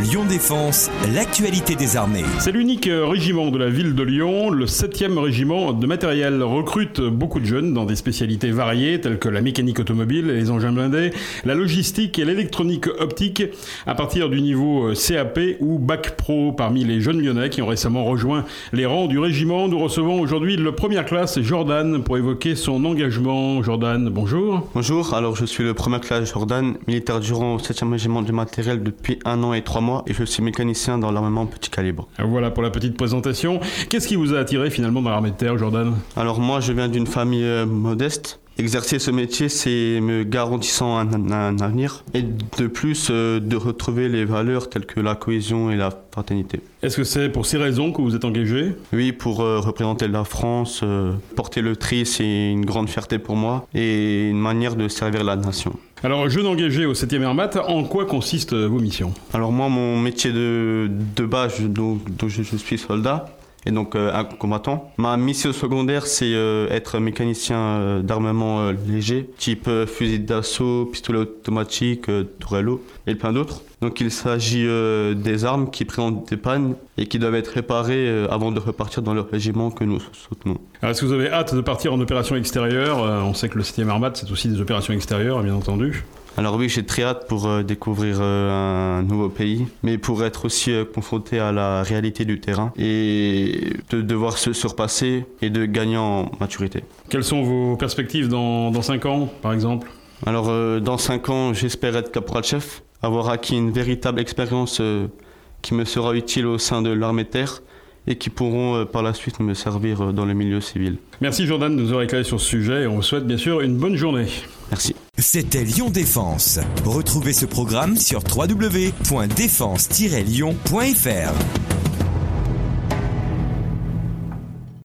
Lyon Défense, l'actualité des armées. C'est l'unique régiment de la ville de Lyon, le 7e régiment de matériel, recrute beaucoup de jeunes dans des spécialités variées telles que la mécanique automobile, les engins blindés, la logistique et l'électronique optique à partir du niveau CAP ou Bac Pro. Parmi les jeunes lyonnais qui ont récemment rejoint les rangs du régiment, nous recevons aujourd'hui le première classe Jordan pour évoquer son engagement. Jordan, bonjour. Bonjour, alors je suis le premier classe Jordan, militaire durant au 7e régiment du matériel depuis un an et trois mois et je suis mécanicien dans l'armement petit calibre. Voilà pour la petite présentation. Qu'est-ce qui vous a attiré finalement dans l'armée de terre, Jordan? Alors moi je viens d'une famille euh, modeste. Exercer ce métier, c'est me garantissant un, avenir et de plus euh, de retrouver les valeurs telles que la cohésion et la fraternité. Est-ce que c'est pour ces raisons que vous êtes engagé? Oui, pour euh, représenter la France, porter le tri, c'est une grande fierté pour moi et une manière de servir la nation. Alors, jeune engagé au 7e Airmat, en quoi consistent vos missions? Alors moi, mon métier de, de base, dont, je, suis soldat, et donc euh, un combattant. Ma mission secondaire, c'est euh, être mécanicien euh, d'armement léger, type fusil d'assaut, pistolet automatique, tourello et plein d'autres. Donc il s'agit des armes qui présentent des pannes et qui doivent être réparées avant de repartir dans le régiment que nous soutenons. Est-ce que vous avez hâte de partir en opération extérieure? On sait que le 7e Armade, c'est aussi des opérations extérieures, bien entendu. Alors oui, j'ai très hâte pour euh, découvrir euh, un nouveau pays, mais pour être aussi euh, confronté à la réalité du terrain et de devoir se surpasser et de gagner en maturité. Quelles sont vos perspectives dans, dans 5 ans, par exemple? Alors dans 5 ans, j'espère être caporal-chef, avoir acquis une véritable expérience qui me sera utile au sein de l'armée de terre et qui pourront par la suite me servir dans le milieu civil. Merci Jordan de nous avoir éclairé sur ce sujet et on vous souhaite bien sûr une bonne journée. Merci. C'était Lyon Défense. Retrouvez ce programme sur www.défense-lyon.fr.